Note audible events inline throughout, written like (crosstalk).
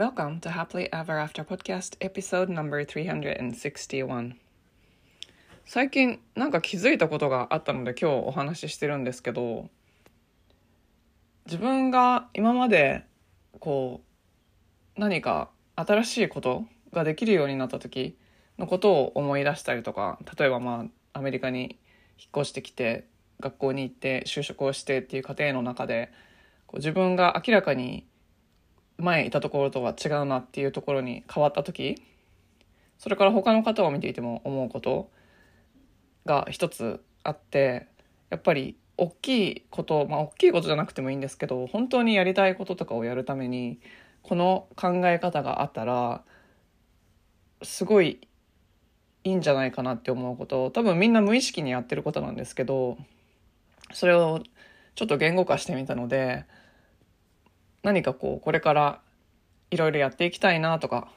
Welcome to Happily Ever After Podcast episode number 361最近なんか気づいたことがあったので今日お話ししてるんですけど自分が今までこう何か新しいことができるようになった時のことを思い出したりとか例えばまあアメリカに引っ越してきて学校に行って就職をしてっていう過程の中でこう自分が明らかに前いたところとは違うなっていうところに変わった時それから他の方を見ていても思うことが一つあってやっぱり大きいことまあ大きいことじゃなくてもいいんですけど本当にやりたいこととかをやるためにこの考え方があったらすごいいいんじゃないかなって思うこと多分みんな無意識にやってることなんですけどそれをちょっと言語化してみたので何かこうこれからいろいろやっていきたいなとか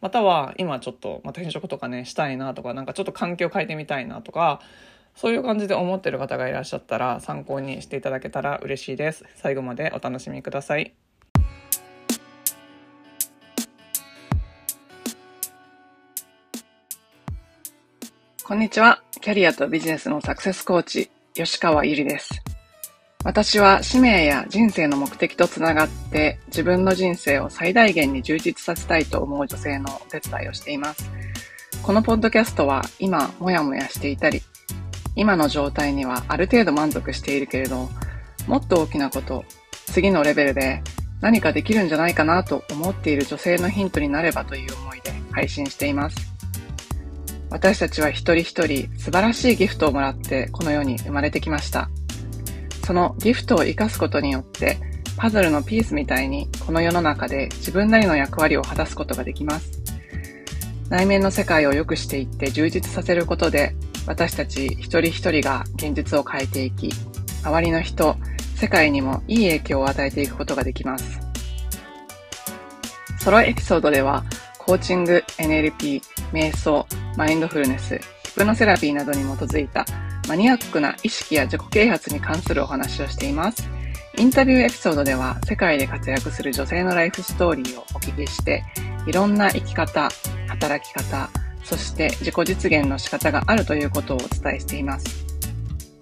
または今ちょっとまた転職とかねしたいなとかなんかちょっと環境変えてみたいなとかそういう感じで思ってる方がいらっしゃったら参考にしていただけたら嬉しいです。最後までお楽しみください。こんにちは。キャリアとビジネスのサクセスコーチ吉川ゆりです。私は使命や人生の目的とつながって自分の人生を最大限に充実させたいと思う女性のお手伝いをしています。このポッドキャストは今もやもやしていたり、今の状態にはある程度満足しているけれど、もっと大きなこと、次のレベルで何かできるんじゃないかなと思っている女性のヒントになればという思いで配信しています。私たちは一人一人素晴らしいギフトをもらってこの世に生まれてきました。そのギフトを活かすことによって、パズルのピースみたいにこの世の中で自分なりの役割を果たすことができます。内面の世界を良くしていって充実させることで、私たち一人一人が現実を変えていき、周りの人、世界にもいい影響を与えていくことができます。ソロエピソードでは、コーチング、NLP、瞑想、マインドフルネス、ヒプノセラピーなどに基づいたマニアックな意識や自己啓発に関するお話をしています。インタビューエピソードでは世界で活躍する女性のライフストーリーをお聞きして、いろんな生き方、働き方、そして自己実現の仕方があるということをお伝えしています。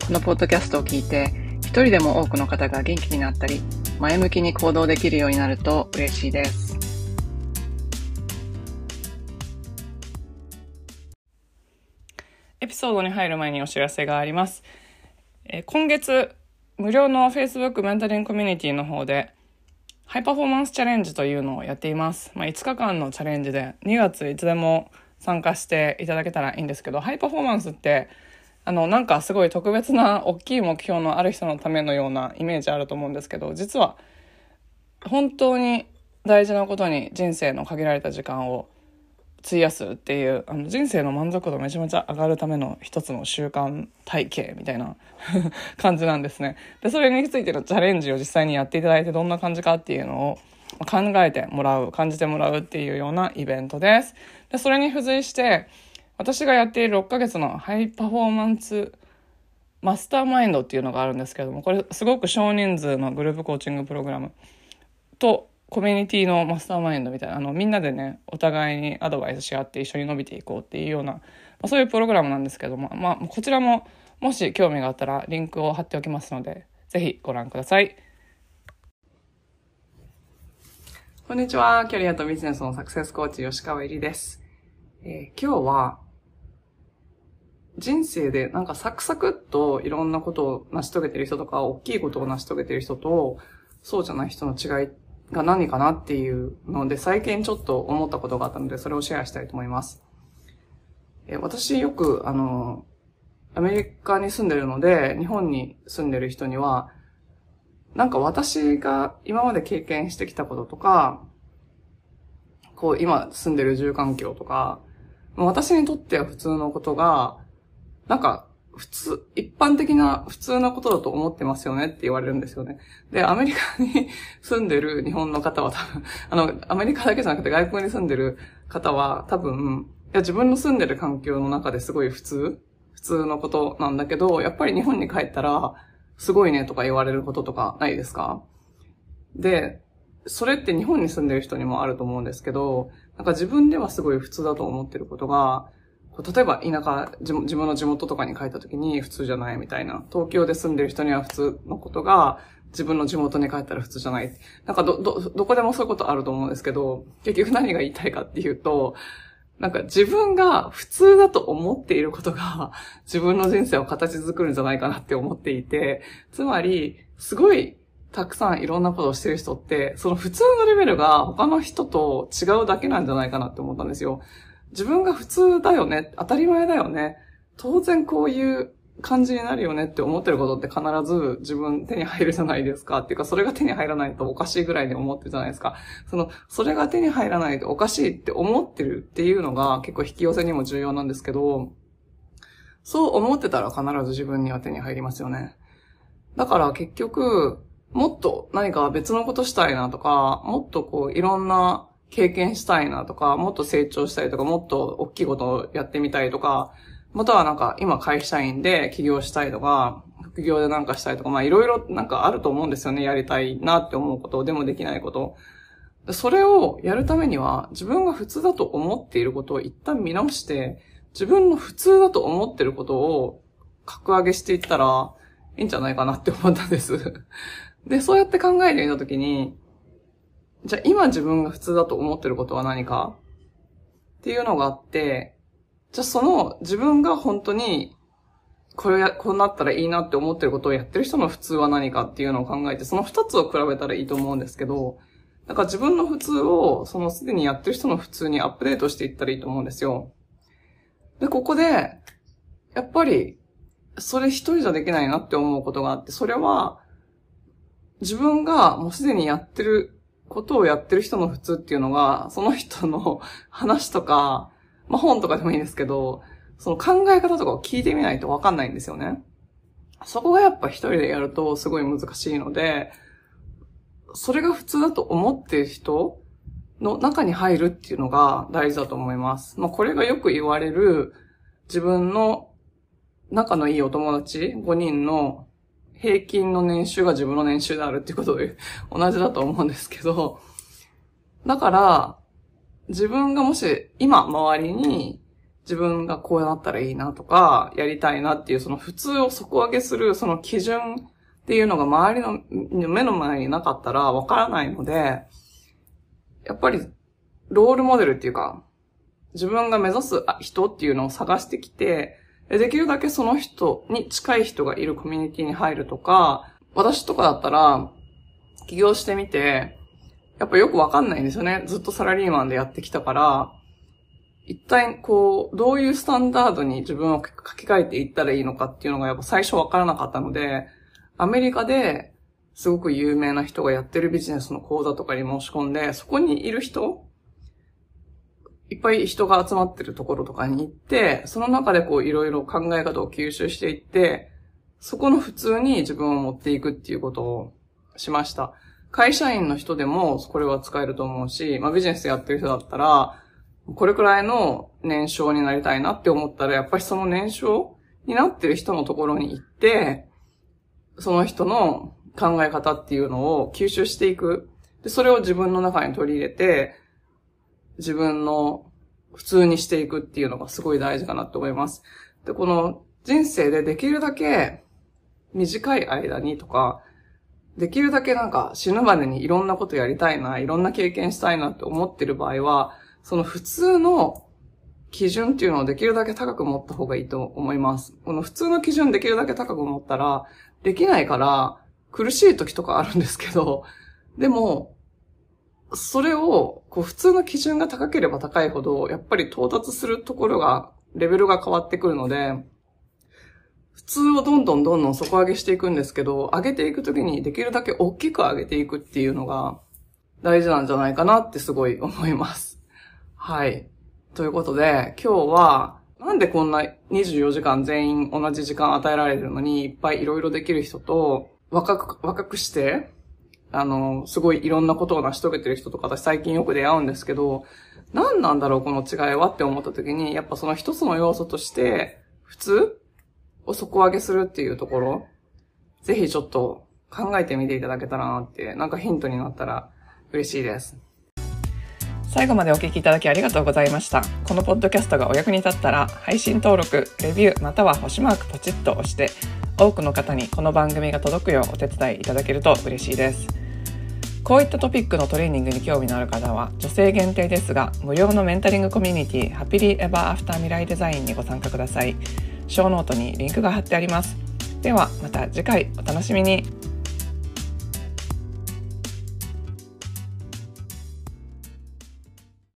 このポッドキャストを聞いて、一人でも多くの方が元気になったり、前向きに行動できるようになると嬉しいです。ピソードに入る前にお知らせがあります。え今月、無料の Facebook メンタリングコミュニティの方で、ハイパフォーマンスチャレンジというのをやっています。まあ、5日間のチャレンジで、2月いつでも参加していただけたらいいんですけど、ハイパフォーマンスって、あの、なんかすごい特別な大きい目標のある人のためのようなイメージあると思うんですけど、実は、本当に大事なことに人生の限られた時間を費やすっていうあの人生の満足度めちゃめちゃ上がるための一つの習慣体系みたいな (laughs) 感じなんですね。で、それについてのチャレンジを実際にやっていただいてどんな感じかっていうのを考えてもらう、感じてもらうっていうようなイベントです。で、それに付随して、私がやっている6ヶ月のハイパフォーマンスマスターマインドっていうのがあるんですけれども、これすごく少人数のグループコーチングプログラムとコミュニティのマスターマインドみたいな、あの、みんなでね、お互いにアドバイスし合って一緒に伸びていこうっていうような、まあ、そういうプログラムなんですけども、まあ、こちらも、もし興味があったらリンクを貼っておきますので、ぜひご覧ください。こんにちは。キャリアとビジネスのサクセスコーチ、吉川入りです。えー、今日は、人生でなんかサクサクっといろんなことを成し遂げてる人とか、大きいことを成し遂げてる人と、そうじゃない人の違いっが何かなっていうので、最近ちょっと思ったことがあったので、それをシェアしたいと思います。え私よく、あの、アメリカに住んでるので、日本に住んでる人には、なんか私が今まで経験してきたこととか、こう今住んでる住環境とか、私にとっては普通のことが、なんか普通、一般的な普通なことだと思ってますよねって言われるんですよね。で、アメリカに住んでる日本の方は多分、あの、アメリカだけじゃなくて外国に住んでる方は多分、いや自分の住んでる環境の中ですごい普通普通のことなんだけど、やっぱり日本に帰ったら、すごいねとか言われることとかないですか？で、それって日本に住んでる人にもあると思うんですけど、なんか自分ではすごい普通だと思ってることが、例えば田舎、自分の地元とかに帰った時に普通じゃないみたいな。東京で住んでる人には普通のことが、自分の地元に帰ったら普通じゃない。なんかど、ど、どこでもそういうことあると思うんですけど、結局何が言いたいかっていうと、なんか自分が普通だと思っていることが自分の人生を形作るんじゃないかなって思っていて、つまり、すごいたくさんいろんなことをしてる人って、その普通のレベルが他の人と違うだけなんじゃないかなって思ったんですよ。自分が普通だよね、当たり前だよね、当然こういう感じになるよねって思ってることって必ず自分手に入るじゃないですか。っていうか、それが手に入らないとおかしいぐらいに思ってるじゃないですか。その、それが手に入らないとおかしいって思ってるっていうのが結構引き寄せにも重要なんですけど、そう思ってたら必ず自分には手に入りますよね。だから結局、もっと何か別のことしたいなとか、もっとこういろんな経験したいなとか、もっと成長したいとか、もっと大きいことをやってみたいとか、またはなんか今会社員で起業したいとか、副業でなんかしたいとか、まあいろいろなんかあると思うんですよね。やりたいなって思うこと、でもできないこと。それをやるためには、自分が普通だと思っていることを一旦見直して、自分の普通だと思ってることを格上げしていったらいいんじゃないかなって思ったんですで、そうやって考えてみたときに、じゃあ今自分が普通だと思ってることは何か？っていうのがあって、じゃあその自分が本当にこれや、こうなったらいいなって思ってることをやってる人の普通は何かっていうのを考えて、その二つを比べたらいいと思うんですけど、だから自分の普通を、そのすでにやってる人の普通にアップデートしていったらいいと思うんですよ。で、ここで、やっぱり、それ一人じゃできないなって思うことがあって、それは、自分がもうすでにやってることをやってる人の普通っていうのが、その人の (laughs) 話とか、まあ、本とかでもいいんですけど、その考え方とかを聞いてみないとわかんないんですよね。そこがやっぱ一人でやるとすごい難しいので、それが普通だと思ってる人の中に入るっていうのが大事だと思います。まあ、これがよく言われる自分の仲のいいお友達5人の平均の年収が自分の年収であるっていうことで (laughs) 同じだと思うんですけど、だから、自分がもし今周りに自分がこうなったらいいなとか、やりたいなっていうその普通を底上げするその基準っていうのが周りの目の前になかったらわからないので、やっぱりロールモデルっていうか、自分が目指す人っていうのを探してきて、できるだけその人に近い人がいるコミュニティに入るとか、私とかだったら、起業してみて、やっぱよくわかんないんですよね。ずっとサラリーマンでやってきたから、一体こう、どういうスタンダードに自分を書き換えていったらいいのかっていうのがやっぱ最初わからなかったので、アメリカですごく有名な人がやってるビジネスの講座とかに申し込んで、そこにいる人いっぱい人が集まってるところとかに行って、その中でこういろいろ考え方を吸収していって、そこの普通に自分を持っていくっていうことをしました。会社員の人でもこれは使えると思うし、まあビジネスやってる人だったら、これくらいの年商になりたいなって思ったら、やっぱりその年商になってる人のところに行って、その人の考え方っていうのを吸収していく。で、それを自分の中に取り入れて、自分の普通にしていくっていうのがすごい大事かなと思います。で、この人生でできるだけ短い間にとか、できるだけなんか死ぬまでにいろんなことやりたいな、いろんな経験したいなって思ってる場合は、その普通の基準っていうのをできるだけ高く持った方がいいと思います。この普通の基準できるだけ高く持ったら、できないから苦しい時とかあるんですけど、でも、それを、こう、普通の基準が高ければ高いほど、やっぱり到達するところが、レベルが変わってくるので、普通をどんどんどんどん底上げしていくんですけど、上げていくときにできるだけ大きく上げていくっていうのが大事なんじゃないかなってすごい思います。はい。ということで、今日は、なんでこんな24時間全員同じ時間与えられるのに、いっぱいいろいろできる人と、若く、若くして、あの、すごいいろんなことを成し遂げてる人とか私最近よく出会うんですけど、何なんだろうこの違いはって思った時に、やっぱその一つの要素として、普通を底上げするっていうところ、ぜひちょっと考えてみていただけたらなって、なんかヒントになったら嬉しいです。最後までお聞きいただきありがとうございました。このポッドキャストがお役に立ったら、配信登録、レビュー、または星マークポチッと押して、多くの方にこの番組が届くようお手伝いいただけると嬉しいです。こういったトピックのトレーニングに興味のある方は、女性限定ですが、無料のメンタリングコミュニティ、ハピリーエバーアフター未来デザインにご参加ください。ショーノートにリンクが貼ってあります。ではまた次回お楽しみに。